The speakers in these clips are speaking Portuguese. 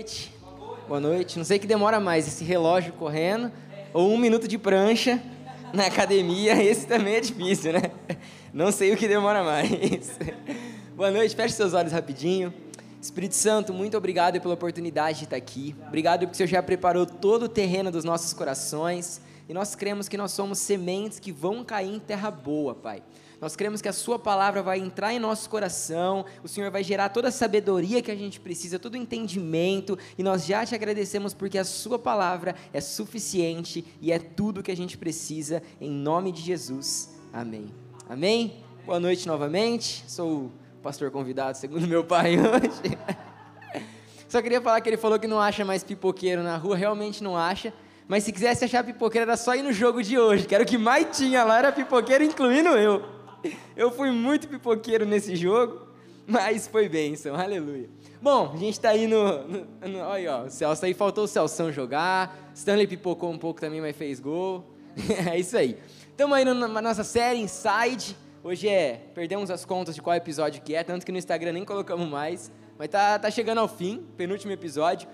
noite. Boa noite. Não sei que demora mais, esse relógio correndo ou um minuto de prancha na academia. Esse também é difícil, né? Não sei o que demora mais. Boa noite, feche seus olhos rapidinho. Espírito Santo, muito obrigado pela oportunidade de estar aqui. Obrigado porque o Senhor já preparou todo o terreno dos nossos corações. E nós cremos que nós somos sementes que vão cair em terra boa, Pai. Nós cremos que a Sua palavra vai entrar em nosso coração, o Senhor vai gerar toda a sabedoria que a gente precisa, todo o entendimento, e nós já te agradecemos porque a Sua palavra é suficiente e é tudo que a gente precisa, em nome de Jesus. Amém. Amém? Boa noite novamente. Sou o pastor convidado, segundo meu pai hoje. Só queria falar que ele falou que não acha mais pipoqueiro na rua, realmente não acha. Mas se quisesse achar pipoqueiro, era só ir no jogo de hoje, que era o que mais tinha lá, era pipoqueiro, incluindo eu. Eu fui muito pipoqueiro nesse jogo, mas foi bênção, aleluia. Bom, a gente está aí no, no, no. Olha, ó, o Celso aí faltou o Celção jogar. Stanley pipocou um pouco também, mas fez gol. é isso aí. Estamos aí na nossa série Inside. Hoje é. Perdemos as contas de qual episódio que é, tanto que no Instagram nem colocamos mais. Mas tá, tá chegando ao fim, penúltimo episódio.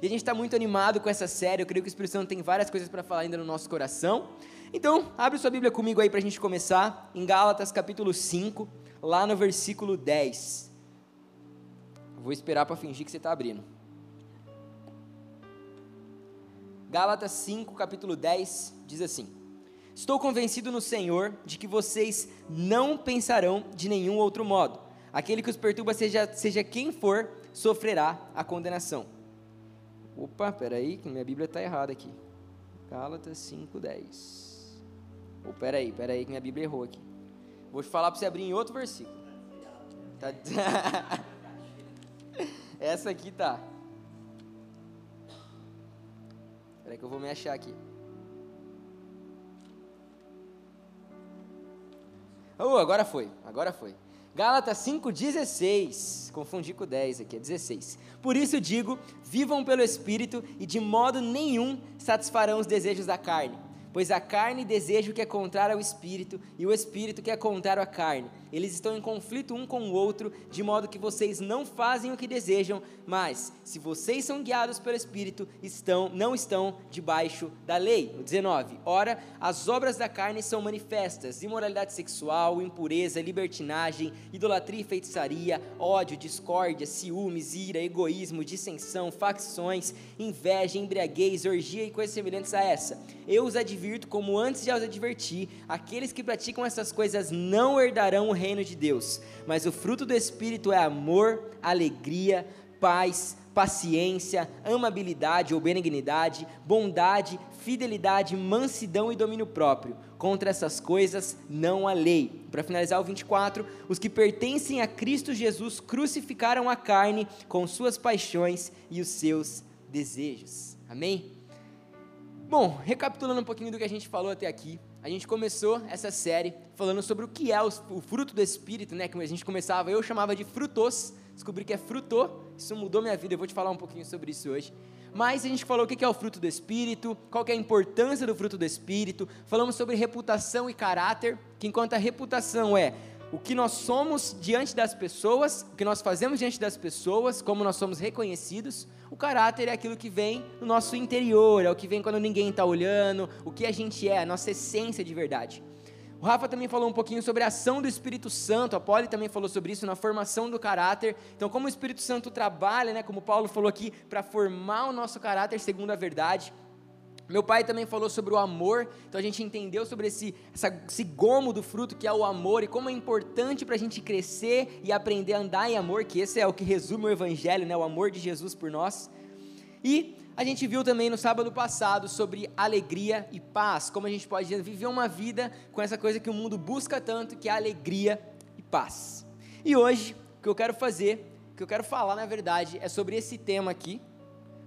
E a gente está muito animado com essa série. Eu creio que o Espírito Santo tem várias coisas para falar ainda no nosso coração. Então, abre sua Bíblia comigo aí para a gente começar, em Gálatas capítulo 5, lá no versículo 10. Vou esperar para fingir que você está abrindo. Gálatas 5, capítulo 10, diz assim: Estou convencido no Senhor de que vocês não pensarão de nenhum outro modo. Aquele que os perturba, seja, seja quem for, sofrerá a condenação. Opa, peraí, que minha Bíblia está errada aqui. Gálatas 5, 10. Oh, peraí, peraí, que minha Bíblia errou aqui. Vou te falar para você abrir em outro versículo. Tá... Essa aqui tá. Peraí que eu vou me achar aqui. Oh, agora foi, agora foi. Gálatas 5,16. Confundi com 10 aqui, é 16. Por isso digo: vivam pelo Espírito e de modo nenhum satisfarão os desejos da carne Pois a carne deseja o que é contrário ao espírito, e o espírito que é contrário à carne. Eles estão em conflito um com o outro, de modo que vocês não fazem o que desejam, mas se vocês são guiados pelo espírito, estão não estão debaixo da lei. 19. Ora, as obras da carne são manifestas: imoralidade sexual, impureza, libertinagem, idolatria e feitiçaria, ódio, discórdia, ciúmes, ira, egoísmo, dissensão, facções, inveja, embriaguez, orgia e coisas semelhantes a essa. Eu os advirto, como antes já os adverti: aqueles que praticam essas coisas não herdarão o reino de Deus. Mas o fruto do Espírito é amor, alegria, paz, paciência, amabilidade ou benignidade, bondade, fidelidade, mansidão e domínio próprio. Contra essas coisas não há lei. Para finalizar o 24, os que pertencem a Cristo Jesus crucificaram a carne com suas paixões e os seus desejos. Amém? Bom, recapitulando um pouquinho do que a gente falou até aqui, a gente começou essa série falando sobre o que é o, fruto do Espírito, né? Que a gente começava, eu chamava de frutos, descobri que é frutô, isso mudou minha vida, eu vou te falar um pouquinho sobre isso hoje. Mas a gente falou o que é o fruto do Espírito, qual é a importância do fruto do Espírito, falamos sobre reputação e caráter, que enquanto a reputação é o que nós somos diante das pessoas, o que nós fazemos diante das pessoas, como nós somos reconhecidos. O caráter é aquilo que vem no nosso interior, é o que vem quando ninguém está olhando, o que a gente é, a nossa essência de verdade. O Rafa também falou um pouquinho sobre a ação do Espírito Santo, a Polly também falou sobre isso na formação do caráter. Então, como o Espírito Santo trabalha, né, como Paulo falou aqui, para formar o nosso caráter segundo a verdade. Meu pai também falou sobre o amor, então a gente entendeu sobre esse, essa, esse gomo do fruto que é o amor e como é importante para a gente crescer e aprender a andar em amor, que esse é o que resume o Evangelho, né, o amor de Jesus por nós. E a gente viu também no sábado passado sobre alegria e paz, como a gente pode viver uma vida com essa coisa que o mundo busca tanto, que é alegria e paz. E hoje, o que eu quero fazer, o que eu quero falar na verdade, é sobre esse tema aqui,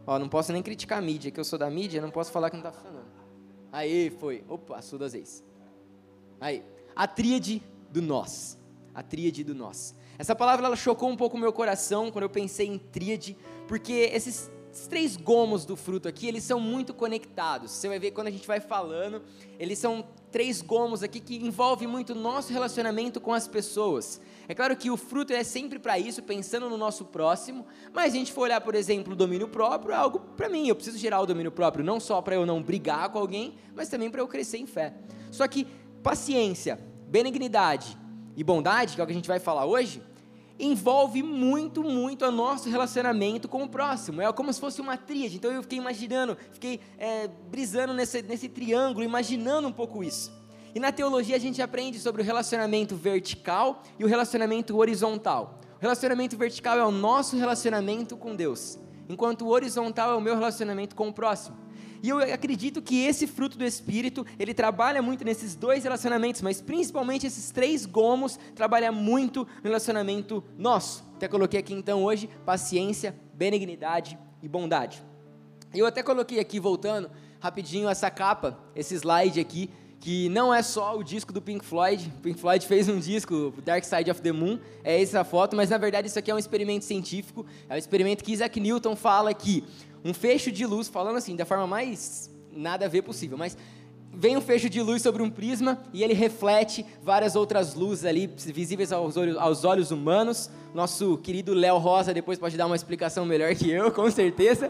Ó, não posso nem criticar a mídia, que eu sou da mídia, não posso falar que não está funcionando. Aí, foi. Opa, sou das vezes. Aí, a tríade do nós. A tríade do nós. Essa palavra ela chocou um pouco o meu coração quando eu pensei em tríade, porque esses, esses três gomos do fruto aqui, eles são muito conectados. Você vai ver quando a gente vai falando, eles são três gomos aqui que envolve muito nosso relacionamento com as pessoas. É claro que o fruto é sempre para isso, pensando no nosso próximo, mas se a gente for olhar, por exemplo, o domínio próprio, é algo para mim. Eu preciso gerar o domínio próprio, não só para eu não brigar com alguém, mas também para eu crescer em fé. Só que paciência, benignidade e bondade, que é o que a gente vai falar hoje, envolve muito, muito o nosso relacionamento com o próximo. É como se fosse uma tríade. Então eu fiquei imaginando, fiquei é, brisando nesse, nesse triângulo, imaginando um pouco isso. E na teologia a gente aprende sobre o relacionamento vertical e o relacionamento horizontal. O relacionamento vertical é o nosso relacionamento com Deus, enquanto o horizontal é o meu relacionamento com o próximo. E eu acredito que esse fruto do Espírito, ele trabalha muito nesses dois relacionamentos, mas principalmente esses três gomos trabalham muito no relacionamento nosso. Até coloquei aqui então hoje paciência, benignidade e bondade. Eu até coloquei aqui, voltando rapidinho, essa capa, esse slide aqui, que não é só o disco do Pink Floyd. O Pink Floyd fez um disco, Dark Side of the Moon, é essa foto, mas na verdade isso aqui é um experimento científico. É um experimento que Isaac Newton fala que um fecho de luz, falando assim, da forma mais nada a ver possível, mas vem um fecho de luz sobre um prisma e ele reflete várias outras luzes ali visíveis aos olhos, aos olhos humanos. Nosso querido Léo Rosa depois pode dar uma explicação melhor que eu, com certeza.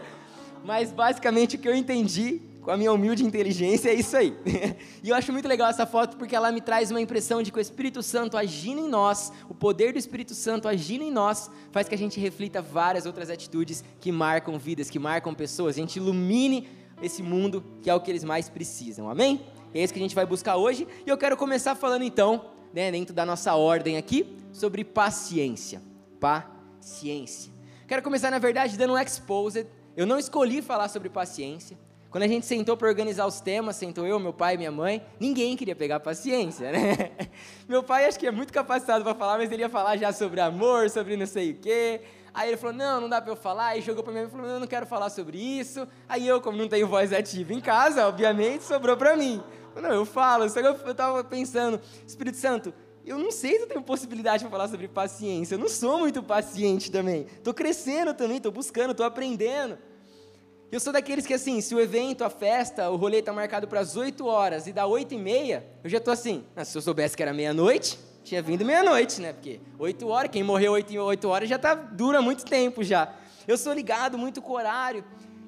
Mas basicamente o que eu entendi com a minha humilde inteligência é isso aí. e eu acho muito legal essa foto porque ela me traz uma impressão de que o Espírito Santo agindo em nós, o poder do Espírito Santo agindo em nós, faz que a gente reflita várias outras atitudes que marcam vidas, que marcam pessoas, a gente ilumine esse mundo que é o que eles mais precisam. Amém? É isso que a gente vai buscar hoje. E eu quero começar falando então, né, dentro da nossa ordem aqui, sobre paciência. Paciência. Quero começar, na verdade, dando um exposed. Eu não escolhi falar sobre paciência. Quando a gente sentou para organizar os temas, sentou eu, meu pai e minha mãe, ninguém queria pegar paciência, né? Meu pai acho que é muito capacitado para falar, mas ele ia falar já sobre amor, sobre não sei o quê. Aí ele falou, não, não dá para eu falar. Aí jogou para mim e falou, não, não quero falar sobre isso. Aí eu, como não tenho voz ativa em casa, obviamente, sobrou para mim. Não, eu falo, só que eu estava pensando, Espírito Santo, eu não sei se eu tenho possibilidade de falar sobre paciência. Eu não sou muito paciente também. Estou crescendo também, estou buscando, estou aprendendo. Eu sou daqueles que, assim, se o evento, a festa, o rolê está marcado para as 8 horas e dá 8 e meia, eu já estou assim, ah, se eu soubesse que era meia-noite, tinha vindo meia-noite, né? Porque 8 horas, quem morreu 8, 8 horas já tá, dura muito tempo já. Eu sou ligado muito com o horário.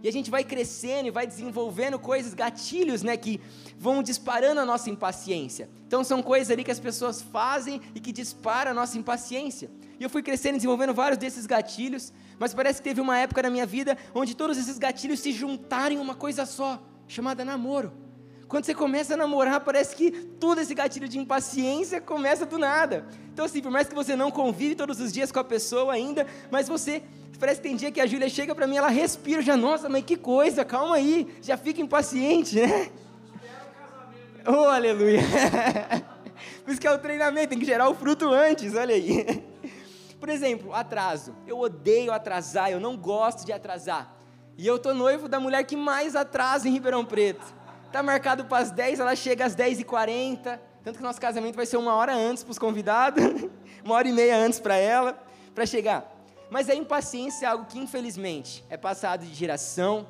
E a gente vai crescendo e vai desenvolvendo coisas, gatilhos, né, que vão disparando a nossa impaciência. Então são coisas ali que as pessoas fazem e que disparam a nossa impaciência. E eu fui crescendo e desenvolvendo vários desses gatilhos, mas parece que teve uma época na minha vida onde todos esses gatilhos se juntaram em uma coisa só, chamada namoro. Quando você começa a namorar, parece que todo esse gatilho de impaciência começa do nada. Então, assim, por mais que você não convive todos os dias com a pessoa ainda, mas você. Parece que tem dia que a Júlia chega para mim, ela respira, já, nossa, mas que coisa, calma aí, já fica impaciente, né? Oh, aleluia! Por isso que é o treinamento, tem que gerar o fruto antes, olha aí. Por exemplo, atraso. Eu odeio atrasar, eu não gosto de atrasar. E eu tô noivo da mulher que mais atrasa em Ribeirão Preto. Tá marcado para as 10, ela chega às 10h40. Tanto que nosso casamento vai ser uma hora antes para os convidados, uma hora e meia antes para ela, para chegar. Mas a impaciência é algo que, infelizmente, é passado de geração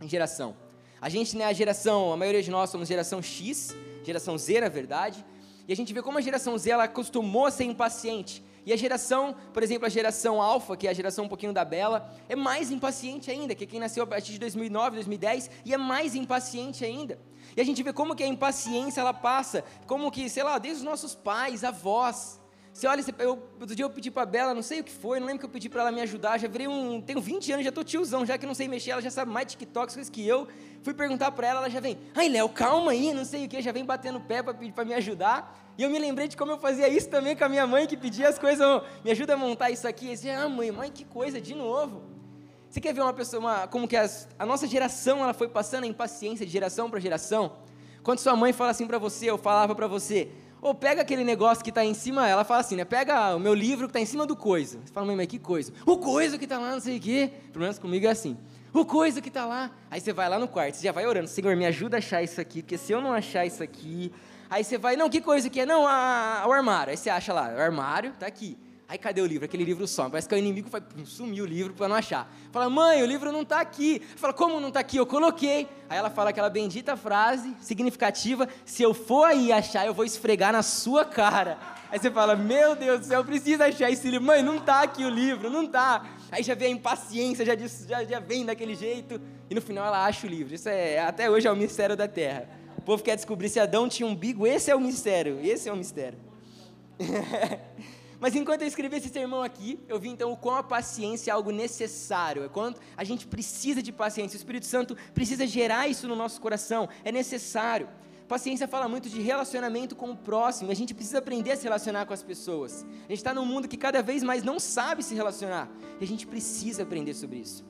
em geração. A gente, né, a geração, a maioria de nós somos geração X, geração Z, na verdade, e a gente vê como a geração Z ela acostumou a ser impaciente. E a geração, por exemplo, a geração alfa, que é a geração um pouquinho da Bela, é mais impaciente ainda, que é quem nasceu a partir de 2009, 2010, e é mais impaciente ainda. E a gente vê como que a impaciência ela passa, como que, sei lá, desde os nossos pais, avós. Você olha, eu, outro dia eu pedi para a Bela, não sei o que foi, não lembro que eu pedi para ela me ajudar, já virei um, tenho 20 anos, já tô tiozão, já que não sei mexer, ela já sabe mais TikToks coisas que eu. Fui perguntar para ela, ela já vem, ai Léo, calma aí, não sei o que, já vem batendo pé para pedir para me ajudar. E eu me lembrei de como eu fazia isso também com a minha mãe, que pedia as coisas, me ajuda a montar isso aqui. E dizia, ah, mãe, mãe, que coisa, de novo. Você quer ver uma pessoa, uma, como que as, a nossa geração ela foi passando a impaciência de geração para geração? Quando sua mãe fala assim para você, eu falava para você, ou pega aquele negócio que está em cima, ela fala assim, né? Pega o meu livro que está em cima do coisa. Você fala, mãe, mas que coisa? O coisa que está lá, não sei o quê. Pelo menos comigo é assim. O coisa que está lá. Aí você vai lá no quarto, você já vai orando, Senhor, me ajuda a achar isso aqui, porque se eu não achar isso aqui, Aí você vai, não, que coisa que é? Não, a, a, o armário. Aí você acha lá, o armário, tá aqui. Aí cadê o livro? Aquele livro some. Parece que o inimigo foi, sumiu o livro para não achar. Fala, mãe, o livro não está aqui. Fala, como não está aqui? Eu coloquei. Aí ela fala aquela bendita frase significativa: se eu for aí achar, eu vou esfregar na sua cara. Aí você fala, meu Deus do céu, eu preciso achar esse livro. Mãe, não está aqui o livro, não está. Aí já vem a impaciência, já, já, já vem daquele jeito. E no final ela acha o livro. Isso é, até hoje é o mistério da terra. O povo quer descobrir se Adão tinha um umbigo. Esse é o mistério. Esse é o mistério. Mas enquanto eu escrevi esse sermão aqui, eu vi então o quão a paciência é algo necessário, é quanto a gente precisa de paciência, o Espírito Santo precisa gerar isso no nosso coração, é necessário. Paciência fala muito de relacionamento com o próximo, a gente precisa aprender a se relacionar com as pessoas. A gente está num mundo que cada vez mais não sabe se relacionar, e a gente precisa aprender sobre isso.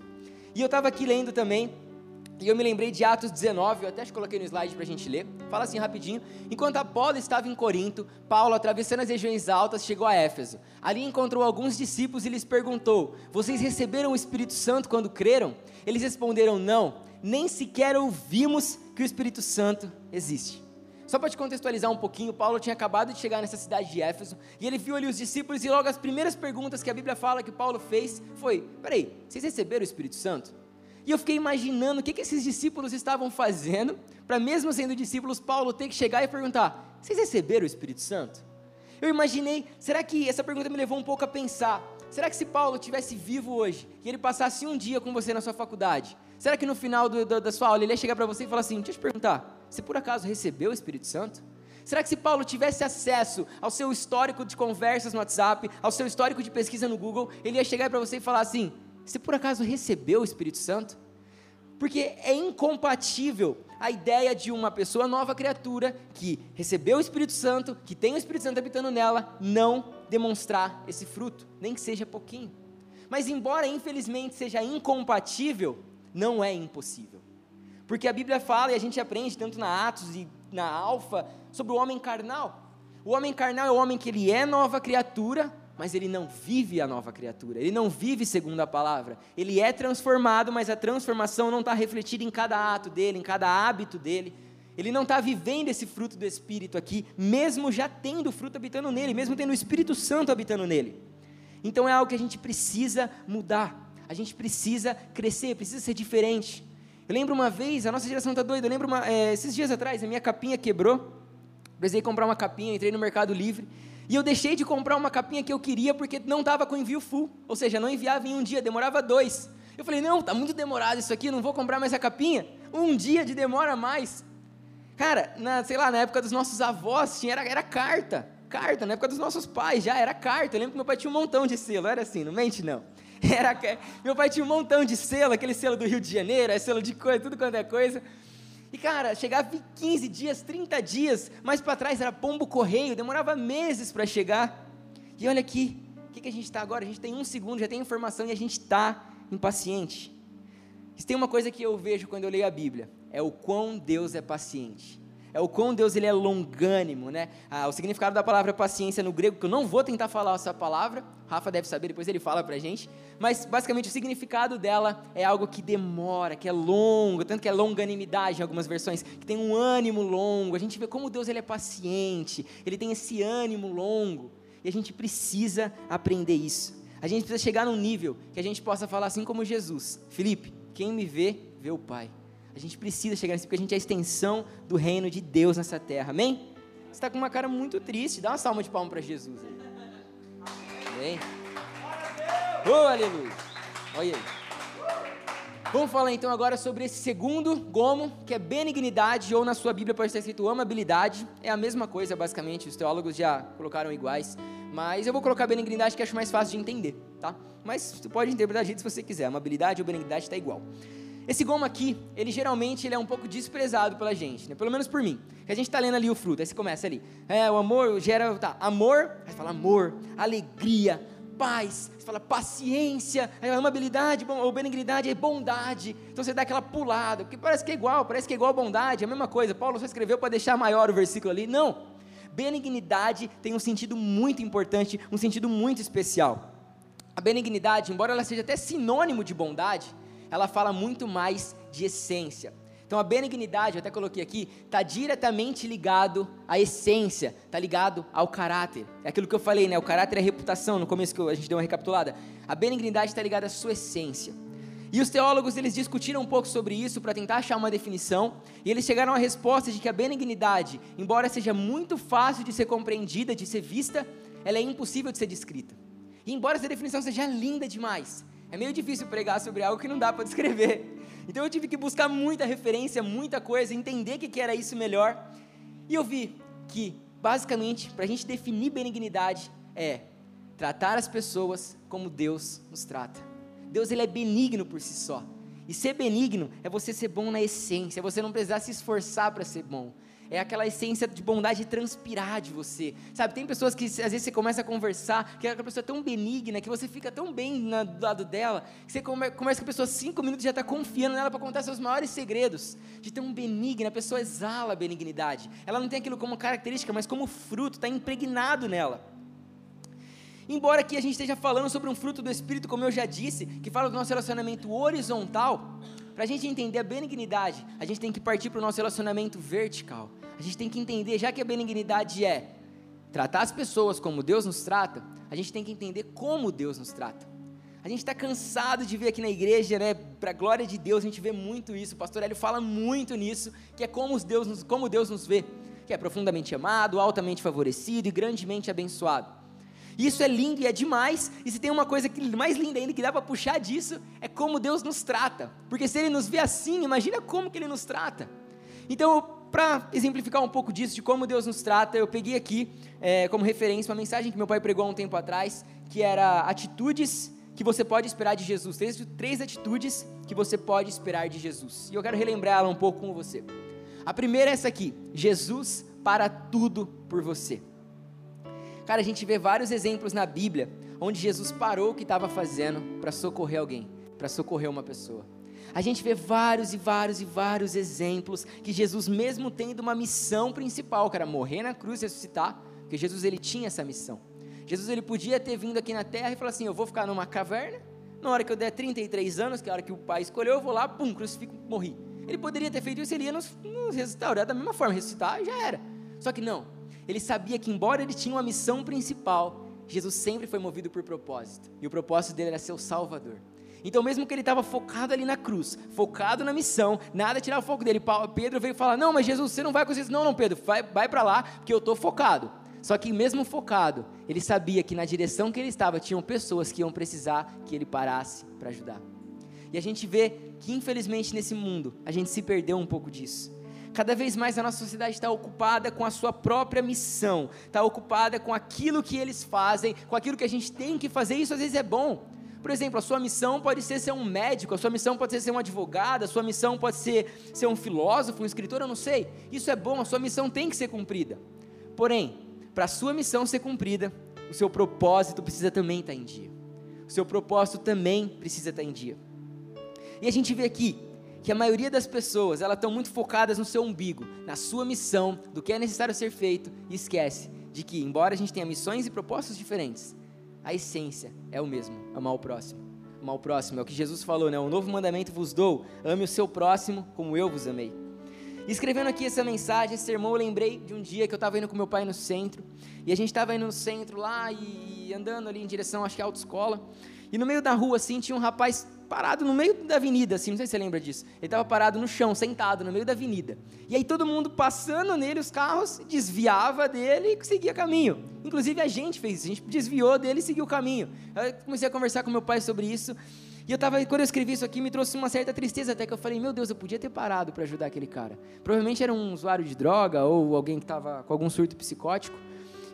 E eu estava aqui lendo também e eu me lembrei de Atos 19, eu até coloquei no slide para a gente ler. Fala assim rapidinho. Enquanto Apolo estava em Corinto, Paulo, atravessando as regiões altas, chegou a Éfeso. Ali encontrou alguns discípulos e lhes perguntou: Vocês receberam o Espírito Santo quando creram? Eles responderam: Não, nem sequer ouvimos que o Espírito Santo existe. Só para te contextualizar um pouquinho, Paulo tinha acabado de chegar nessa cidade de Éfeso e ele viu ali os discípulos e logo as primeiras perguntas que a Bíblia fala que Paulo fez foi: Peraí, vocês receberam o Espírito Santo? E eu fiquei imaginando o que, que esses discípulos estavam fazendo, para mesmo sendo discípulos, Paulo ter que chegar e perguntar: Vocês receberam o Espírito Santo? Eu imaginei, será que essa pergunta me levou um pouco a pensar? Será que se Paulo tivesse vivo hoje e ele passasse um dia com você na sua faculdade, será que no final do, do, da sua aula ele ia chegar para você e falar assim: Deixa eu te perguntar, você por acaso recebeu o Espírito Santo? Será que se Paulo tivesse acesso ao seu histórico de conversas no WhatsApp, ao seu histórico de pesquisa no Google, ele ia chegar para você e falar assim: você por acaso recebeu o Espírito Santo? Porque é incompatível a ideia de uma pessoa nova criatura que recebeu o Espírito Santo, que tem o Espírito Santo habitando nela, não demonstrar esse fruto, nem que seja pouquinho. Mas, embora infelizmente seja incompatível, não é impossível. Porque a Bíblia fala e a gente aprende tanto na Atos e na Alfa sobre o homem carnal. O homem carnal é o homem que ele é nova criatura, mas ele não vive a nova criatura, ele não vive segundo a palavra. Ele é transformado, mas a transformação não está refletida em cada ato dele, em cada hábito dele. Ele não está vivendo esse fruto do Espírito aqui, mesmo já tendo o fruto habitando nele, mesmo tendo o Espírito Santo habitando nele. Então é algo que a gente precisa mudar, a gente precisa crescer, precisa ser diferente. Eu lembro uma vez, a nossa geração está doida, eu lembro uma, é, esses dias atrás, a minha capinha quebrou, precisei comprar uma capinha, entrei no Mercado Livre, e eu deixei de comprar uma capinha que eu queria porque não estava com envio full. Ou seja, não enviava em um dia, demorava dois. Eu falei, não, tá muito demorado isso aqui, não vou comprar mais a capinha. Um dia de demora a mais. Cara, na, sei lá, na época dos nossos avós, tinha, era, era carta. Carta, na época dos nossos pais já era carta. Eu lembro que meu pai tinha um montão de selo, era assim, não mente não. Era, meu pai tinha um montão de selo, aquele selo do Rio de Janeiro, é selo de coisa, tudo quanto é coisa. E cara, chegava em 15 dias, 30 dias, mais para trás era pombo correio, demorava meses para chegar. E olha aqui, o que, que a gente está agora? A gente tem um segundo, já tem informação e a gente está impaciente. Se tem uma coisa que eu vejo quando eu leio a Bíblia, é o quão Deus é paciente é o quão Deus ele é longânimo, né? Ah, o significado da palavra paciência no grego, que eu não vou tentar falar essa palavra, Rafa deve saber, depois ele fala pra gente, mas basicamente o significado dela é algo que demora, que é longo, tanto que é longanimidade em algumas versões, que tem um ânimo longo. A gente vê como Deus ele é paciente, ele tem esse ânimo longo, e a gente precisa aprender isso. A gente precisa chegar num nível que a gente possa falar assim como Jesus: Felipe, quem me vê, vê o Pai. A gente precisa chegar nisso, porque a gente é a extensão do reino de Deus nessa terra. Amém? Você está com uma cara muito triste. Dá uma salva de palmas para Jesus aí. Amém? Oh, aleluia. Olha aí. Vamos falar então agora sobre esse segundo gomo, que é benignidade, ou na sua Bíblia pode estar escrito amabilidade. É a mesma coisa, basicamente. Os teólogos já colocaram iguais. Mas eu vou colocar benignidade que acho mais fácil de entender, tá? Mas você pode interpretar de jeito se você quiser. Amabilidade ou benignidade está igual. Esse gomo aqui, ele geralmente ele é um pouco desprezado pela gente, né? pelo menos por mim. Que a gente está lendo ali o fruto, aí você começa ali. É, o amor gera, tá, amor, aí fala amor, alegria, paz, você fala paciência, aí amabilidade, bom, ou benignidade, é bondade. Então você dá aquela pulada, porque parece que é igual, parece que é igual a bondade, é a mesma coisa. Paulo só escreveu para deixar maior o versículo ali. Não. Benignidade tem um sentido muito importante, um sentido muito especial. A benignidade, embora ela seja até sinônimo de bondade, ela fala muito mais de essência. Então a benignidade, eu até coloquei aqui, está diretamente ligado à essência, está ligado ao caráter. É aquilo que eu falei, né? O caráter é a reputação, no começo que a gente deu uma recapitulada. A benignidade está ligada à sua essência. E os teólogos eles discutiram um pouco sobre isso para tentar achar uma definição, e eles chegaram à resposta de que a benignidade, embora seja muito fácil de ser compreendida, de ser vista, ela é impossível de ser descrita. E embora essa definição seja linda demais, é meio difícil pregar sobre algo que não dá para descrever. Então eu tive que buscar muita referência, muita coisa, entender o que era isso melhor. E eu vi que, basicamente, para a gente definir benignidade, é tratar as pessoas como Deus nos trata. Deus ele é benigno por si só. E ser benigno é você ser bom na essência, é você não precisar se esforçar para ser bom é aquela essência de bondade transpirar de você. Sabe, tem pessoas que às vezes você começa a conversar, que aquela pessoa é tão benigna, que você fica tão bem na, do lado dela, que você come, começa com a pessoa cinco minutos já está confiando nela para contar seus maiores segredos. De tão benigna, a pessoa exala a benignidade. Ela não tem aquilo como característica, mas como fruto, está impregnado nela. Embora aqui a gente esteja falando sobre um fruto do Espírito, como eu já disse, que fala do nosso relacionamento horizontal, para a gente entender a benignidade, a gente tem que partir para o nosso relacionamento vertical. A gente tem que entender, já que a benignidade é tratar as pessoas como Deus nos trata, a gente tem que entender como Deus nos trata. A gente está cansado de ver aqui na igreja, né? Para a glória de Deus, a gente vê muito isso. O pastor Hélio fala muito nisso, que é como Deus, nos, como Deus nos vê, que é profundamente amado, altamente favorecido e grandemente abençoado. Isso é lindo e é demais. E se tem uma coisa que, mais linda ainda que dá para puxar disso, é como Deus nos trata. Porque se Ele nos vê assim, imagina como que Ele nos trata. Então, para exemplificar um pouco disso, de como Deus nos trata, eu peguei aqui é, como referência uma mensagem que meu pai pregou há um tempo atrás, que era atitudes que você pode esperar de Jesus. Três, três atitudes que você pode esperar de Jesus. E eu quero relembrar ela um pouco com você. A primeira é essa aqui: Jesus para tudo por você. Cara, a gente vê vários exemplos na Bíblia onde Jesus parou o que estava fazendo para socorrer alguém, para socorrer uma pessoa. A gente vê vários e vários e vários exemplos que Jesus, mesmo tendo uma missão principal, que era morrer na cruz e ressuscitar, porque Jesus ele tinha essa missão. Jesus ele podia ter vindo aqui na terra e falar assim: Eu vou ficar numa caverna, na hora que eu der 33 anos, que é a hora que o pai escolheu, eu vou lá, pum, crucifico, morri. Ele poderia ter feito isso, ele ia nos, nos restaurar da mesma forma, ressuscitar já era. Só que não, ele sabia que, embora ele tinha uma missão principal, Jesus sempre foi movido por propósito. E o propósito dele era ser o Salvador. Então, mesmo que ele estava focado ali na cruz, focado na missão, nada tirar o foco dele. Pedro veio falar: Não, mas Jesus, você não vai conseguir isso. Não, não, Pedro, vai, vai para lá, porque eu estou focado. Só que, mesmo focado, ele sabia que na direção que ele estava tinham pessoas que iam precisar que ele parasse para ajudar. E a gente vê que, infelizmente, nesse mundo, a gente se perdeu um pouco disso. Cada vez mais a nossa sociedade está ocupada com a sua própria missão, está ocupada com aquilo que eles fazem, com aquilo que a gente tem que fazer. Isso às vezes é bom. Por exemplo, a sua missão pode ser ser um médico, a sua missão pode ser ser um advogado, a sua missão pode ser ser um filósofo, um escritor, eu não sei. Isso é bom, a sua missão tem que ser cumprida. Porém, para a sua missão ser cumprida, o seu propósito precisa também estar em dia. O seu propósito também precisa estar em dia. E a gente vê aqui que a maioria das pessoas, elas estão muito focadas no seu umbigo, na sua missão, do que é necessário ser feito, e esquece de que, embora a gente tenha missões e propósitos diferentes, a essência é o mesmo, amar o próximo. Amar o próximo é o que Jesus falou, né? O novo mandamento vos dou, ame o seu próximo como eu vos amei. Escrevendo aqui essa mensagem, esse sermão, eu lembrei de um dia que eu estava indo com meu pai no centro, e a gente estava indo no centro lá e andando ali em direção, acho que à autoescola, e no meio da rua, assim, tinha um rapaz parado no meio da avenida, assim, não sei se você lembra disso. Ele estava parado no chão, sentado no meio da avenida. E aí todo mundo passando nele, os carros, desviava dele e seguia caminho. Inclusive a gente fez isso, a gente desviou dele e seguiu o caminho. Eu comecei a conversar com meu pai sobre isso. E eu tava, quando eu escrevi isso aqui, me trouxe uma certa tristeza, até que eu falei, meu Deus, eu podia ter parado para ajudar aquele cara. Provavelmente era um usuário de droga ou alguém que estava com algum surto psicótico.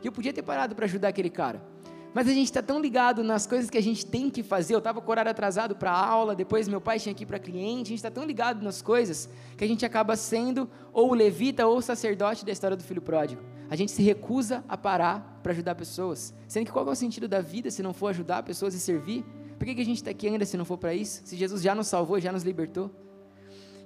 E eu podia ter parado para ajudar aquele cara. Mas a gente está tão ligado nas coisas que a gente tem que fazer. Eu estava com o horário atrasado para aula, depois meu pai tinha que ir para cliente. A gente está tão ligado nas coisas que a gente acaba sendo ou levita ou sacerdote da história do filho pródigo. A gente se recusa a parar para ajudar pessoas. Sendo que qual é o sentido da vida se não for ajudar pessoas e servir? Por que, que a gente está aqui ainda se não for para isso? Se Jesus já nos salvou, já nos libertou?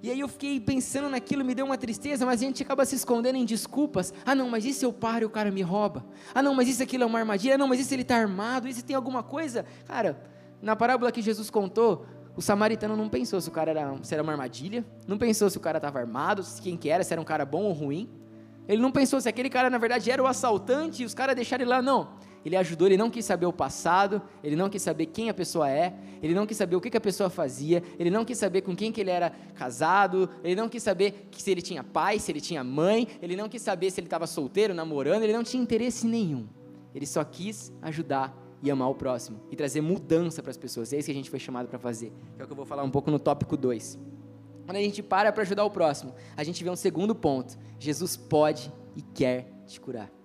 E aí eu fiquei pensando naquilo, me deu uma tristeza, mas a gente acaba se escondendo em desculpas. Ah, não, mas se eu paro e o cara me rouba? Ah, não, mas isso aquilo é uma armadilha? Ah, não, mas se ele está armado? Se tem alguma coisa? Cara, na parábola que Jesus contou, O samaritano não pensou se o cara era, se era uma armadilha, não pensou se o cara estava armado, se quem que era, se era um cara bom ou ruim. Ele não pensou se aquele cara na verdade era o assaltante e os caras deixaram ele lá, não. Ele ajudou, ele não quis saber o passado, ele não quis saber quem a pessoa é, ele não quis saber o que, que a pessoa fazia, ele não quis saber com quem que ele era casado, ele não quis saber se ele tinha pai, se ele tinha mãe, ele não quis saber se ele estava solteiro, namorando, ele não tinha interesse nenhum. Ele só quis ajudar e amar o próximo e trazer mudança para as pessoas. É isso que a gente foi chamado para fazer. É o que eu vou falar um pouco no tópico 2. Quando a gente para para ajudar o próximo, a gente vê um segundo ponto. Jesus pode e quer te curar.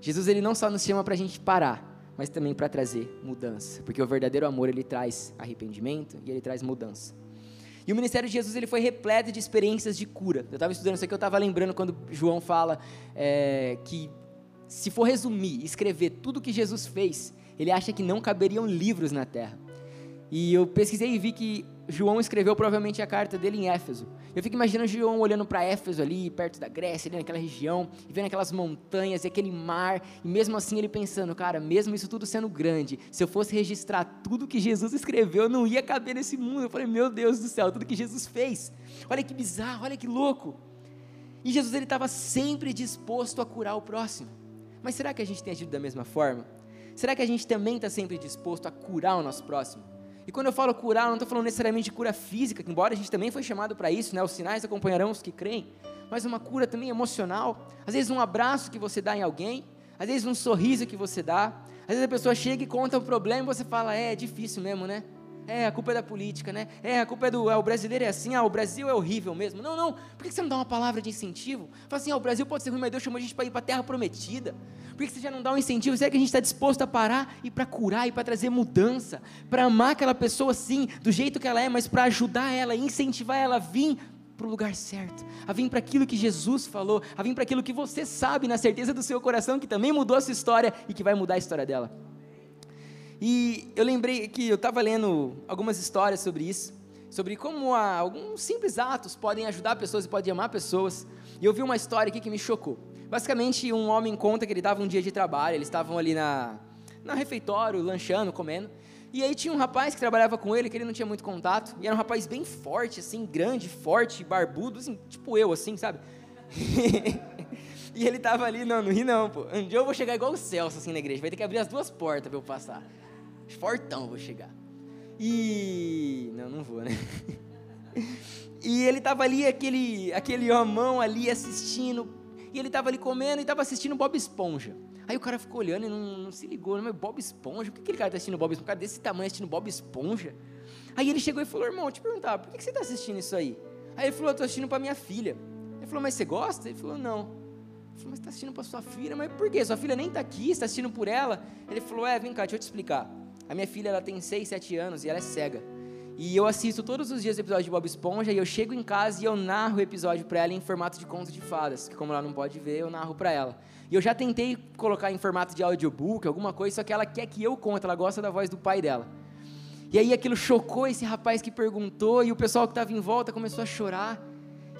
Jesus ele não só nos chama para a gente parar, mas também para trazer mudança, porque o verdadeiro amor ele traz arrependimento e ele traz mudança. E o ministério de Jesus ele foi repleto de experiências de cura. Eu estava estudando isso aqui, eu estava lembrando quando João fala é, que se for resumir, escrever tudo que Jesus fez, ele acha que não caberiam livros na terra. E eu pesquisei e vi que João escreveu provavelmente a carta dele em Éfeso. Eu fico imaginando João olhando para Éfeso ali, perto da Grécia, ali naquela região, e vendo aquelas montanhas e aquele mar, e mesmo assim ele pensando, cara, mesmo isso tudo sendo grande, se eu fosse registrar tudo que Jesus escreveu, eu não ia caber nesse mundo. Eu falei, meu Deus do céu, tudo que Jesus fez. Olha que bizarro, olha que louco. E Jesus ele estava sempre disposto a curar o próximo. Mas será que a gente tem agido da mesma forma? Será que a gente também está sempre disposto a curar o nosso próximo? E quando eu falo curar, eu não estou falando necessariamente de cura física, embora a gente também foi chamado para isso, né? Os sinais acompanharão os que creem, mas uma cura também emocional. Às vezes um abraço que você dá em alguém, às vezes um sorriso que você dá. Às vezes a pessoa chega e conta um problema e você fala, é, é difícil mesmo, né? É, a culpa é da política, né? É, a culpa é do. É, o brasileiro é assim, ah, o Brasil é horrível mesmo. Não, não. Por que você não dá uma palavra de incentivo? Fala assim, ah, o Brasil pode ser ruim, mas Deus chamou a gente para ir para a terra prometida. Por que você já não dá um incentivo? Será que a gente está disposto a parar e para curar e para trazer mudança? Para amar aquela pessoa, sim, do jeito que ela é, mas para ajudar ela, incentivar ela a vir para o lugar certo, a vir para aquilo que Jesus falou, a vir para aquilo que você sabe na certeza do seu coração que também mudou a sua história e que vai mudar a história dela. E eu lembrei que eu estava lendo algumas histórias sobre isso, sobre como alguns simples atos podem ajudar pessoas e podem amar pessoas. E eu vi uma história aqui que me chocou. Basicamente, um homem conta que ele estava um dia de trabalho, eles estavam ali na, na refeitório, lanchando, comendo. E aí tinha um rapaz que trabalhava com ele, que ele não tinha muito contato, e era um rapaz bem forte, assim, grande, forte, barbudo, assim, tipo eu, assim, sabe? e ele estava ali, não, não ri não, pô. Um dia eu vou chegar igual o Celso, assim, na igreja, vai ter que abrir as duas portas para eu passar. Fortão vou chegar. E. Não, não vou, né? E ele estava ali, aquele, aquele homão ali assistindo. E ele estava ali comendo e estava assistindo Bob Esponja. Aí o cara ficou olhando e não, não se ligou, né? mas Bob Esponja? Por que aquele cara está assistindo Bob Esponja? Um cara desse tamanho assistindo Bob Esponja? Aí ele chegou e falou: irmão, eu te perguntar, por que você está assistindo isso aí? Aí ele falou: eu estou assistindo para minha filha. Ele falou: mas você gosta? Ele falou: não. Ele falou: mas está assistindo para sua filha? Mas por quê? Sua filha nem está aqui, está assistindo por ela? Ele falou: é, vem cá, deixa eu te explicar. A minha filha ela tem 6, 7 anos e ela é cega. E eu assisto todos os dias o episódio de Bob Esponja e eu chego em casa e eu narro o episódio para ela em formato de conto de fadas, que como ela não pode ver, eu narro para ela. E eu já tentei colocar em formato de audiobook, alguma coisa, só que ela quer que eu conte, ela gosta da voz do pai dela. E aí aquilo chocou esse rapaz que perguntou e o pessoal que estava em volta começou a chorar.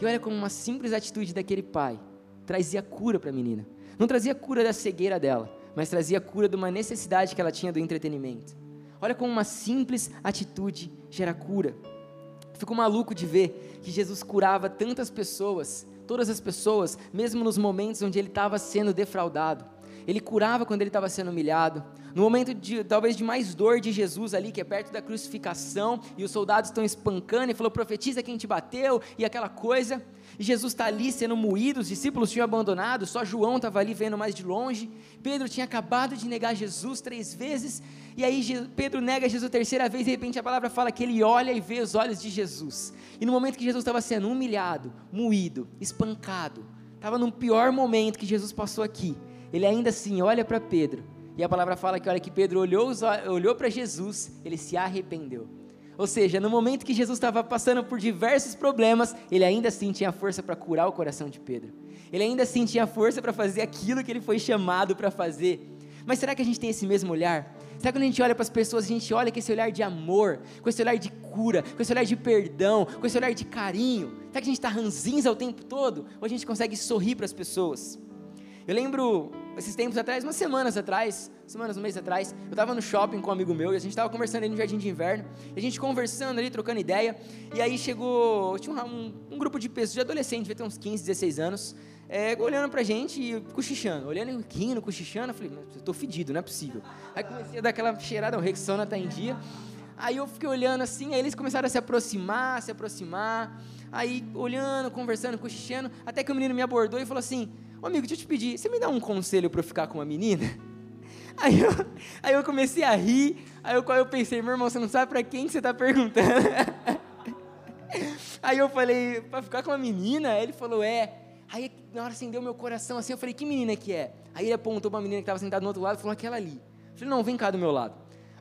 E olha como uma simples atitude daquele pai trazia cura para a menina. Não trazia cura da cegueira dela, mas trazia cura de uma necessidade que ela tinha do entretenimento. Olha como uma simples atitude gera cura. Fico maluco de ver que Jesus curava tantas pessoas, todas as pessoas, mesmo nos momentos onde ele estava sendo defraudado. Ele curava quando ele estava sendo humilhado. No momento de talvez de mais dor de Jesus ali, que é perto da crucificação, e os soldados estão espancando, e falou: profetiza quem te bateu, e aquela coisa. E Jesus está ali sendo moído, os discípulos tinham abandonado, só João estava ali vendo mais de longe. Pedro tinha acabado de negar Jesus três vezes, e aí Pedro nega Jesus a terceira vez, e de repente a palavra fala que ele olha e vê os olhos de Jesus. E no momento que Jesus estava sendo humilhado, moído, espancado, estava no pior momento que Jesus passou aqui, ele ainda assim olha para Pedro, e a palavra fala que olha que Pedro olhou, olhou para Jesus, ele se arrependeu. Ou seja, no momento que Jesus estava passando por diversos problemas, ele ainda assim tinha força para curar o coração de Pedro. Ele ainda assim tinha força para fazer aquilo que ele foi chamado para fazer. Mas será que a gente tem esse mesmo olhar? Será que quando a gente olha para as pessoas, a gente olha com esse olhar de amor, com esse olhar de cura, com esse olhar de perdão, com esse olhar de carinho? Será que a gente está ranzinza o tempo todo? Ou a gente consegue sorrir para as pessoas? Eu lembro esses tempos atrás, umas semanas atrás, semanas, um mês atrás, eu estava no shopping com um amigo meu e a gente estava conversando ali no Jardim de Inverno, a gente conversando ali, trocando ideia, e aí chegou, tinha um, um grupo de pessoas, de adolescentes, devia ter uns 15, 16 anos, é, olhando pra gente e cochichando, olhando, rindo, cochichando, eu falei, eu tô fedido, não é possível. Aí comecei a dar aquela cheirada, o Rexona tá em dia, aí eu fiquei olhando assim, aí eles começaram a se aproximar, se aproximar, aí olhando, conversando, cochichando, até que o menino me abordou e falou assim, Ô amigo, deixa eu te pedir, você me dá um conselho para eu ficar com uma menina? Aí eu, aí eu comecei a rir, aí eu, eu pensei, meu irmão, você não sabe para quem que você está perguntando? Aí eu falei, para ficar com uma menina? Aí ele falou, é. Aí na hora acendeu meu coração assim, eu falei, que menina que é? Aí ele apontou para uma menina que estava sentada no outro lado e falou, aquela ali. Eu falei, não, vem cá do meu lado.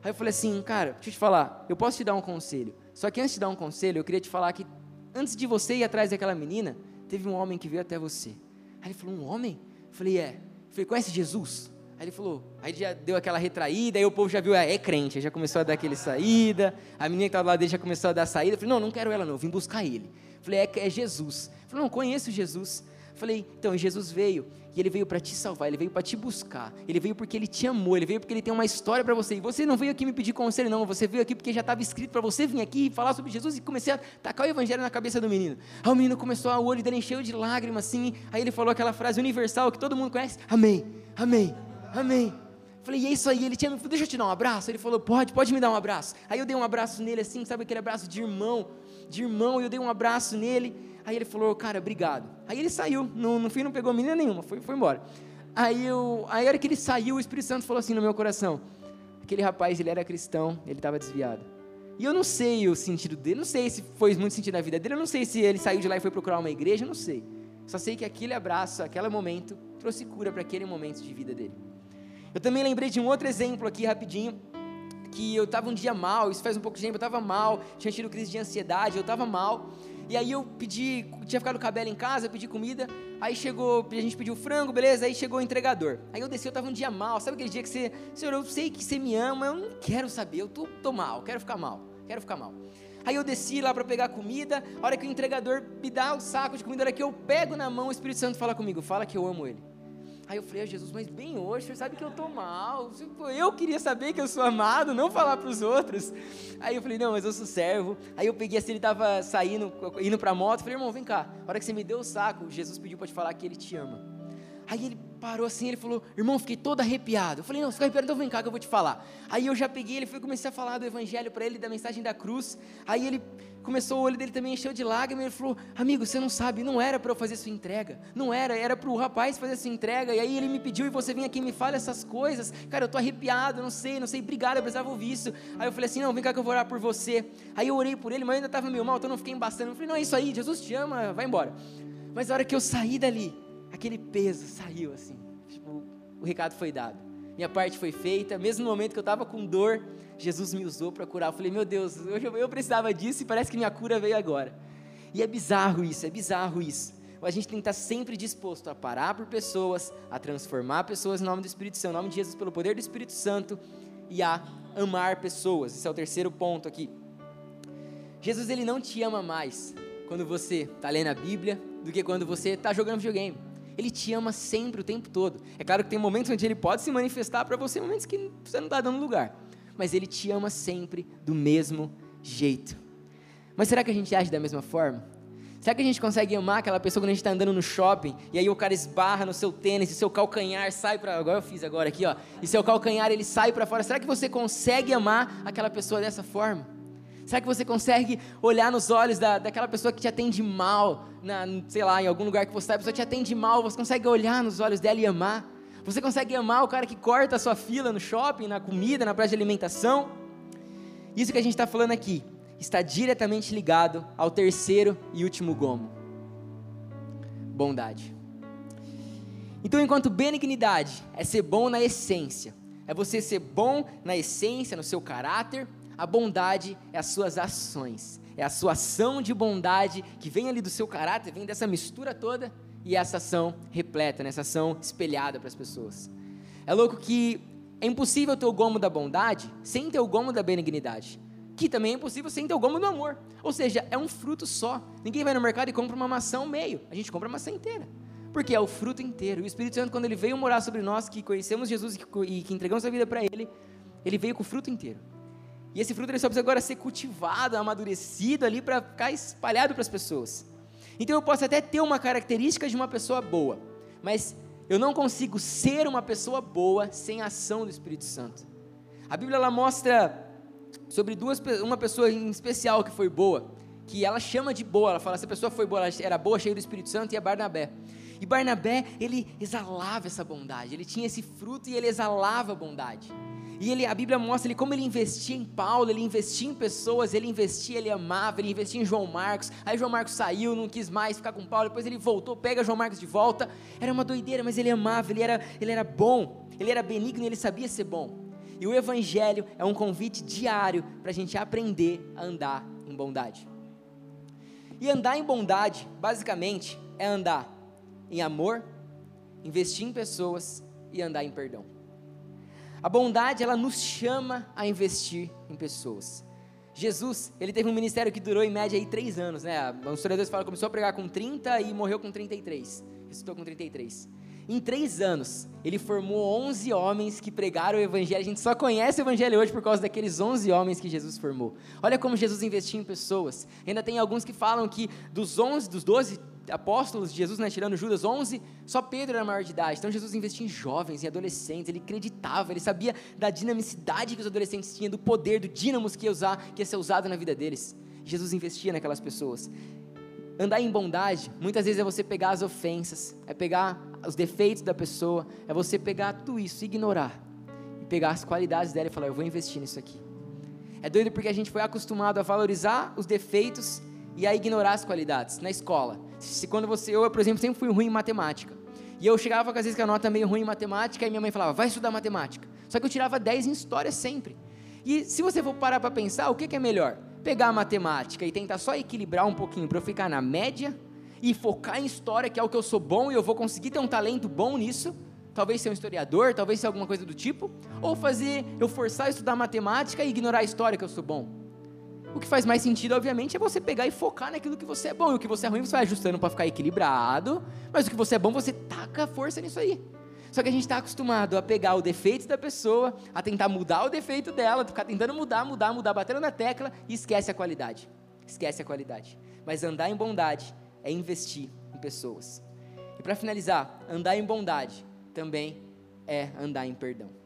Aí eu falei assim, cara, deixa eu te falar, eu posso te dar um conselho. Só que antes de dar um conselho, eu queria te falar que antes de você ir atrás daquela menina, teve um homem que veio até você. Aí ele falou, um homem? Eu falei, é. Eu falei, conhece Jesus? Aí ele falou, aí já deu aquela retraída, aí o povo já viu, é, é crente, já começou a dar aquele saída, a menina que estava lá dele já começou a dar saída, eu falei, não, não quero ela não, eu vim buscar ele. Eu falei, é, é Jesus. Eu falei, não, conheço Jesus. Falei, então, Jesus veio, e ele veio para te salvar, ele veio para te buscar, ele veio porque ele te amou, ele veio porque ele tem uma história para você. E você não veio aqui me pedir conselho, não, você veio aqui porque já estava escrito para você vir aqui e falar sobre Jesus e comecei a tacar o evangelho na cabeça do menino. Aí o menino começou, o olho dele encheu de lágrimas assim, aí ele falou aquela frase universal que todo mundo conhece: Amém, Amém, Amém. Falei, e é isso aí, ele tinha, deixa eu te dar um abraço. Ele falou, pode, pode me dar um abraço. Aí eu dei um abraço nele assim, sabe aquele abraço de irmão, de irmão, e eu dei um abraço nele. Aí ele falou, cara, obrigado. Aí ele saiu, no, no fim não pegou menina nenhuma, foi, foi embora. Aí, eu, aí a hora que ele saiu, o Espírito Santo falou assim no meu coração: aquele rapaz, ele era cristão, ele estava desviado. E eu não sei o sentido dele, não sei se foi muito sentido na vida dele, eu não sei se ele saiu de lá e foi procurar uma igreja, eu não sei. Só sei que aquele abraço, aquele momento, trouxe cura para aquele momento de vida dele. Eu também lembrei de um outro exemplo aqui, rapidinho, que eu estava um dia mal, isso faz um pouco de tempo, eu estava mal, tinha tido crise de ansiedade, eu estava mal. E aí eu pedi, tinha ficado com a Bela em casa, pedi comida, aí chegou, a gente pediu frango, beleza, aí chegou o entregador. Aí eu desci, eu tava um dia mal, sabe aquele dia que você, Senhor, eu sei que você me ama, eu não quero saber, eu tô, tô mal, quero ficar mal, quero ficar mal. Aí eu desci lá para pegar comida, a hora que o entregador me dá o saco de comida, a hora que eu pego na mão, o Espírito Santo fala comigo, fala que eu amo ele. Aí eu falei, ah, Jesus, mas bem hoje, o senhor sabe que eu estou mal. Eu queria saber que eu sou amado, não falar para os outros. Aí eu falei, não, mas eu sou servo. Aí eu peguei assim, ele estava saindo, indo para a moto. Falei, irmão, vem cá. A hora que você me deu o saco, Jesus pediu para te falar que ele te ama. Aí ele parou assim, ele falou, irmão, fiquei todo arrepiado. Eu falei, não, fica arrepiado, então vem cá que eu vou te falar. Aí eu já peguei, ele foi comecei a falar do evangelho para ele, da mensagem da cruz. Aí ele começou, o olho dele também encheu de lágrimas. Ele falou, amigo, você não sabe, não era para eu fazer sua entrega. Não era, era para o rapaz fazer sua entrega. E aí ele me pediu, e você vem aqui e me fala essas coisas. Cara, eu tô arrepiado, não sei, não sei, obrigado, eu precisava ouvir isso. Aí eu falei assim, não, vem cá que eu vou orar por você. Aí eu orei por ele, mas eu ainda estava meio mal, então eu não fiquei embastando. Eu falei, não, é isso aí, Jesus te ama, vai embora. Mas a hora que eu saí dali, aquele peso saiu assim o recado foi dado. Minha parte foi feita, mesmo no momento que eu estava com dor, Jesus me usou para curar. Eu falei, meu Deus, hoje eu precisava disso e parece que minha cura veio agora. E é bizarro isso, é bizarro isso. A gente tem que estar sempre disposto a parar por pessoas, a transformar pessoas em nome do Espírito Santo, em nome de Jesus, pelo poder do Espírito Santo e a amar pessoas. Esse é o terceiro ponto aqui. Jesus ele não te ama mais quando você está lendo a Bíblia do que quando você está jogando videogame. Ele te ama sempre, o tempo todo. É claro que tem momentos onde ele pode se manifestar para você, momentos que você não está dando lugar. Mas ele te ama sempre do mesmo jeito. Mas será que a gente age da mesma forma? Será que a gente consegue amar aquela pessoa quando a gente está andando no shopping e aí o cara esbarra no seu tênis e seu calcanhar sai para. Agora eu fiz agora aqui, ó. E seu calcanhar ele sai para fora. Será que você consegue amar aquela pessoa dessa forma? Será que você consegue olhar nos olhos da, daquela pessoa que te atende mal, na, sei lá, em algum lugar que você está, a pessoa te atende mal, você consegue olhar nos olhos dela e amar? Você consegue amar o cara que corta a sua fila no shopping, na comida, na praça de alimentação? Isso que a gente está falando aqui está diretamente ligado ao terceiro e último gomo: bondade. Então, enquanto benignidade é ser bom na essência, é você ser bom na essência, no seu caráter, a bondade é as suas ações, é a sua ação de bondade que vem ali do seu caráter, vem dessa mistura toda e essa ação repleta, nessa ação espelhada para as pessoas. É louco que é impossível ter o gomo da bondade sem ter o gomo da benignidade. Que também é impossível sem ter o gomo do amor. Ou seja, é um fruto só. Ninguém vai no mercado e compra uma maçã ao meio. A gente compra a maçã inteira. Porque é o fruto inteiro. O Espírito Santo, quando ele veio morar sobre nós, que conhecemos Jesus e que entregamos a vida para ele, ele veio com o fruto inteiro. E esse fruto ele só precisa agora ser cultivado, amadurecido ali para ficar espalhado para as pessoas. Então eu posso até ter uma característica de uma pessoa boa, mas eu não consigo ser uma pessoa boa sem a ação do Espírito Santo. A Bíblia ela mostra sobre duas, uma pessoa em especial que foi boa, que ela chama de boa, ela fala, essa pessoa foi boa, ela era boa, cheia do Espírito Santo, e é Barnabé. E Barnabé, ele exalava essa bondade, ele tinha esse fruto e ele exalava a bondade. E ele, a Bíblia mostra ele, como ele investia em Paulo, ele investia em pessoas, ele investia, ele amava, ele investia em João Marcos. Aí João Marcos saiu, não quis mais ficar com Paulo, depois ele voltou, pega João Marcos de volta. Era uma doideira, mas ele amava, ele era, ele era bom, ele era benigno, ele sabia ser bom. E o Evangelho é um convite diário para a gente aprender a andar em bondade. E andar em bondade, basicamente, é andar em amor, investir em pessoas e andar em perdão. A bondade, ela nos chama a investir em pessoas. Jesus, ele teve um ministério que durou em média aí três anos, né? Os historiadores falam que começou a pregar com 30 e morreu com 33. Ressuscitou com 33. Em três anos, ele formou 11 homens que pregaram o Evangelho. A gente só conhece o Evangelho hoje por causa daqueles 11 homens que Jesus formou. Olha como Jesus investiu em pessoas. Ainda tem alguns que falam que dos 11, dos 12 apóstolos de Jesus, né, tirando Judas, 11, só Pedro era maior de idade. Então Jesus investia em jovens, em adolescentes, ele acreditava, ele sabia da dinamicidade que os adolescentes tinham, do poder, do dínamos que ia, usar, que ia ser usado na vida deles. Jesus investia naquelas pessoas. Andar em bondade, muitas vezes é você pegar as ofensas, é pegar os defeitos da pessoa, é você pegar tudo isso, ignorar, e pegar as qualidades dela e falar: Eu vou investir nisso aqui. É doido porque a gente foi acostumado a valorizar os defeitos e a ignorar as qualidades na escola. Se quando você, eu, por exemplo, sempre fui ruim em matemática. E eu chegava às vezes com a nota meio ruim em matemática e minha mãe falava: "Vai estudar matemática". Só que eu tirava 10 em história sempre. E se você for parar para pensar, o que, que é melhor? Pegar a matemática e tentar só equilibrar um pouquinho para eu ficar na média e focar em história, que é o que eu sou bom e eu vou conseguir ter um talento bom nisso, talvez ser um historiador, talvez ser alguma coisa do tipo, ou fazer eu forçar a estudar matemática e ignorar a história que eu sou bom. O que faz mais sentido, obviamente, é você pegar e focar naquilo que você é bom. E o que você é ruim, você vai ajustando para ficar equilibrado. Mas o que você é bom, você taca força nisso aí. Só que a gente está acostumado a pegar o defeito da pessoa, a tentar mudar o defeito dela, ficar tentando mudar, mudar, mudar, batendo na tecla e esquece a qualidade. Esquece a qualidade. Mas andar em bondade é investir em pessoas. E para finalizar, andar em bondade também é andar em perdão.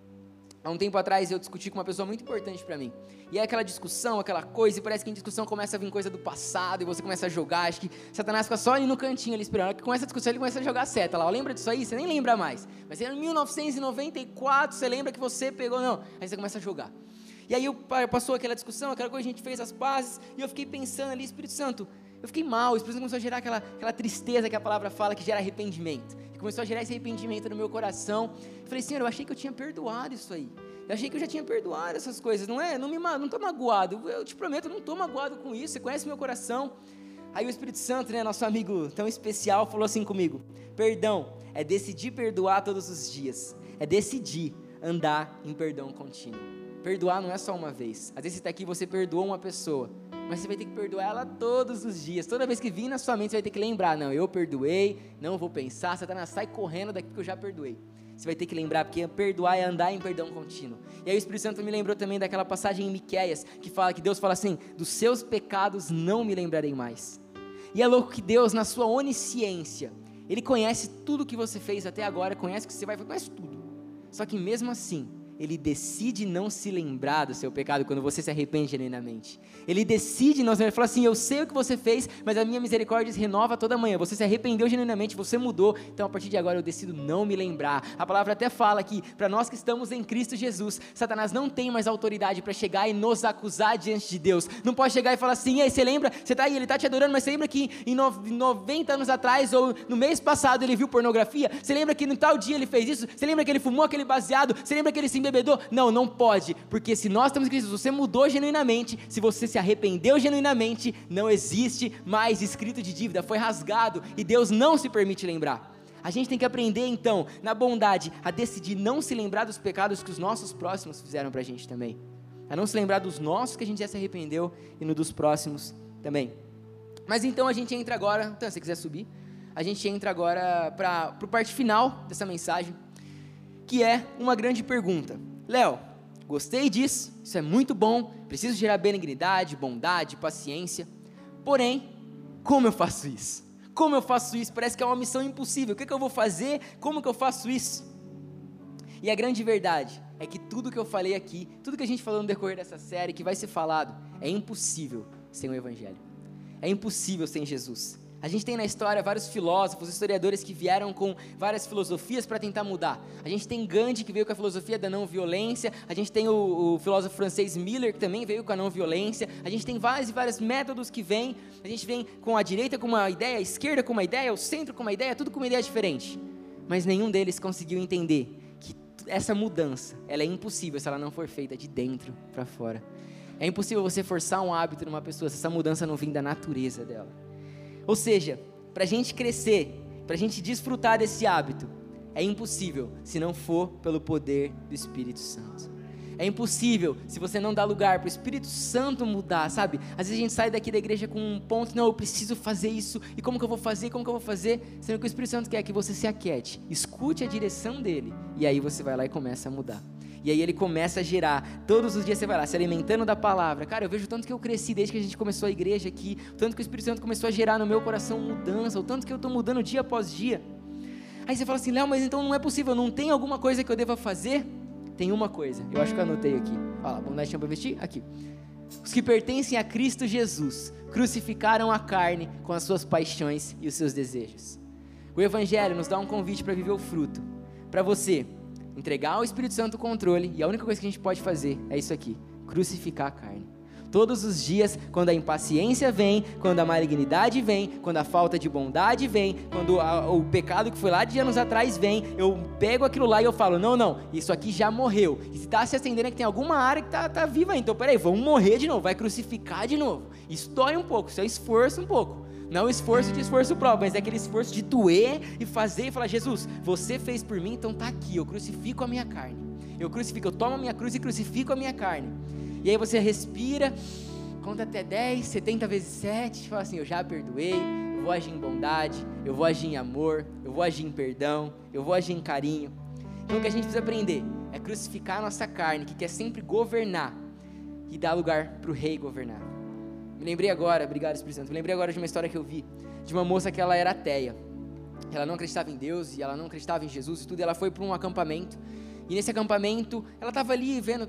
Há um tempo atrás eu discuti com uma pessoa muito importante para mim. E é aquela discussão, aquela coisa, e parece que em discussão começa a vir coisa do passado, e você começa a jogar. Acho que Satanás fica só ali no cantinho ali esperando. Que começa a discussão, ele começa a jogar seta lá. Lembra disso aí? Você nem lembra mais. Mas em 1994, você lembra que você pegou. Não. Aí você começa a jogar. E aí passou aquela discussão, aquela coisa, a gente fez as pazes, e eu fiquei pensando ali, Espírito Santo, eu fiquei mal, o Espírito Santo começou a gerar aquela, aquela tristeza que a palavra fala, que gera arrependimento. Começou a gerar esse arrependimento no meu coração. Falei, Senhor, eu achei que eu tinha perdoado isso aí. Eu achei que eu já tinha perdoado essas coisas, não é? Não me não estou magoado. Eu te prometo, eu não estou magoado com isso. Você conhece meu coração. Aí o Espírito Santo, né, nosso amigo tão especial, falou assim comigo: Perdão é decidir perdoar todos os dias. É decidir andar em perdão contínuo. Perdoar não é só uma vez. Às vezes você está aqui você perdoa uma pessoa, mas você vai ter que perdoar ela todos os dias. Toda vez que vir na sua mente, você vai ter que lembrar: não, eu perdoei, não vou pensar. Satanás sai correndo daqui que eu já perdoei. Você vai ter que lembrar, porque perdoar é andar em perdão contínuo. E aí o Espírito Santo me lembrou também daquela passagem em Miquéias, que fala que Deus fala assim: dos seus pecados não me lembrarei mais. E é louco que Deus, na sua onisciência, Ele conhece tudo que você fez até agora, conhece o que você vai fazer, conhece tudo. Só que mesmo assim, ele decide não se lembrar do seu pecado quando você se arrepende genuinamente. Ele decide não se lembrar, ele fala assim: Eu sei o que você fez, mas a minha misericórdia se renova toda manhã. Você se arrependeu genuinamente, você mudou, então a partir de agora eu decido não me lembrar. A palavra até fala que, para nós que estamos em Cristo Jesus, Satanás não tem mais autoridade para chegar e nos acusar diante de Deus. Não pode chegar e falar assim: Ei, você lembra? Você está aí, ele está te adorando, mas você lembra que em 90 anos atrás ou no mês passado ele viu pornografia? Você lembra que no tal dia ele fez isso? Você lembra que ele fumou aquele baseado? Você lembra que ele se embebedou? Não, não pode, porque se nós estamos em Cristo, você mudou genuinamente, se você se arrependeu genuinamente, não existe mais escrito de dívida, foi rasgado e Deus não se permite lembrar. A gente tem que aprender então, na bondade, a decidir não se lembrar dos pecados que os nossos próximos fizeram para a gente também. A não se lembrar dos nossos que a gente já se arrependeu e no dos próximos também. Mas então a gente entra agora, então se você quiser subir, a gente entra agora para a parte final dessa mensagem, que é uma grande pergunta. Léo, gostei disso, isso é muito bom, preciso gerar benignidade, bondade, paciência. Porém, como eu faço isso? Como eu faço isso? Parece que é uma missão impossível. O que, que eu vou fazer? Como que eu faço isso? E a grande verdade é que tudo que eu falei aqui, tudo que a gente falou no decorrer dessa série, que vai ser falado, é impossível sem o Evangelho. É impossível sem Jesus. A gente tem na história vários filósofos, historiadores que vieram com várias filosofias para tentar mudar. A gente tem Gandhi, que veio com a filosofia da não violência. A gente tem o, o, filósofo francês Miller, que também veio com a não violência. A gente tem vários e vários métodos que vêm. A gente vem com a direita com uma ideia, a esquerda com uma ideia, o centro com uma ideia, tudo com uma ideia diferente. Mas nenhum deles conseguiu entender que essa mudança ela é impossível se ela não for feita de dentro para fora. É impossível você forçar um hábito numa pessoa se essa mudança não vem da natureza dela. Ou seja, para a gente crescer, para a gente desfrutar desse hábito, é impossível se não for pelo poder do Espírito Santo. É impossível se você não dá lugar para o Espírito Santo mudar, sabe? Às vezes a gente sai daqui da igreja com um ponto, não, eu preciso fazer isso, e como que eu vou fazer, como que eu vou fazer? Sendo que o Espírito Santo quer que você se aquiete, escute a direção dele, e aí você vai lá e começa a mudar. E aí ele começa a gerar. Todos os dias você vai lá, se alimentando da palavra. Cara, eu vejo tanto que eu cresci desde que a gente começou a igreja aqui, tanto que o Espírito Santo começou a gerar no meu coração mudança, o tanto que eu estou mudando dia após dia. Aí você fala assim, Léo, mas então não é possível, não tem alguma coisa que eu deva fazer? Tem uma coisa, eu acho que eu anotei aqui. Olha lá, bondade chama para vestir? Aqui. Os que pertencem a Cristo Jesus crucificaram a carne com as suas paixões e os seus desejos. O Evangelho nos dá um convite para viver o fruto. Para você, entregar ao Espírito Santo o controle, e a única coisa que a gente pode fazer é isso aqui: crucificar a carne. Todos os dias, quando a impaciência vem, quando a malignidade vem, quando a falta de bondade vem, quando a, o pecado que foi lá de anos atrás vem, eu pego aquilo lá e eu falo: não, não, isso aqui já morreu. E se está se acendendo é que tem alguma área que está tá viva, então peraí, vamos morrer de novo, vai crucificar de novo. Isso dói um pouco, isso é esforço um pouco. Não é esforço de esforço próprio, mas é aquele esforço de doer e fazer e falar: Jesus, você fez por mim, então tá aqui, eu crucifico a minha carne. Eu crucifico, eu tomo a minha cruz e crucifico a minha carne. E aí você respira, conta até 10, 70 vezes 7, fala assim: Eu já perdoei, eu vou agir em bondade, eu vou agir em amor, eu vou agir em perdão, eu vou agir em carinho. Então o que a gente precisa aprender é crucificar a nossa carne, que quer sempre governar, e dar lugar para o rei governar. Me lembrei agora, obrigado Espírito Santo, me lembrei agora de uma história que eu vi, de uma moça que ela era ateia. Ela não acreditava em Deus e ela não acreditava em Jesus e tudo, e ela foi para um acampamento. E nesse acampamento, ela estava ali vendo,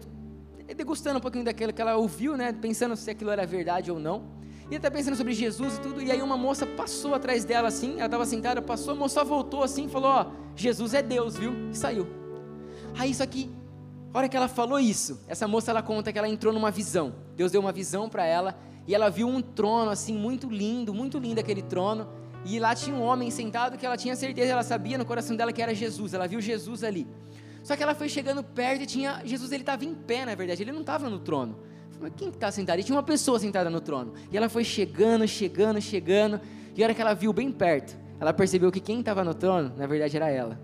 degustando um pouquinho daquilo que ela ouviu, né, pensando se aquilo era verdade ou não. E ela está pensando sobre Jesus e tudo, e aí uma moça passou atrás dela assim, ela estava sentada, passou, a moça voltou assim, falou: Ó, Jesus é Deus, viu? E saiu. Aí isso aqui a hora que ela falou isso, essa moça ela conta que ela entrou numa visão. Deus deu uma visão para ela e ela viu um trono assim muito lindo, muito lindo aquele trono. E lá tinha um homem sentado que ela tinha certeza, ela sabia no coração dela que era Jesus. Ela viu Jesus ali. Só que ela foi chegando perto e tinha Jesus, ele estava em pé, na verdade, ele não estava no trono. Mas quem está sentado? E tinha uma pessoa sentada no trono. E ela foi chegando, chegando, chegando. E a hora que ela viu bem perto, ela percebeu que quem estava no trono, na verdade, era ela.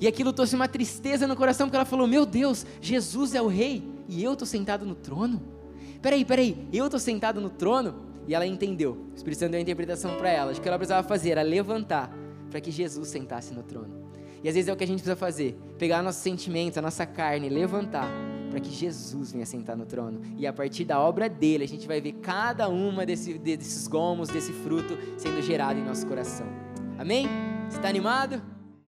E aquilo trouxe uma tristeza no coração, porque ela falou: Meu Deus, Jesus é o rei e eu estou sentado no trono? Peraí, peraí, eu estou sentado no trono? E ela entendeu. O Espírito Santo deu a interpretação para ela. O que ela precisava fazer era levantar para que Jesus sentasse no trono. E às vezes é o que a gente precisa fazer: pegar nossos sentimentos, a nossa carne, levantar para que Jesus venha sentar no trono. E a partir da obra dele, a gente vai ver cada uma desse, desses gomos, desse fruto sendo gerado em nosso coração. Amém? Você está animado?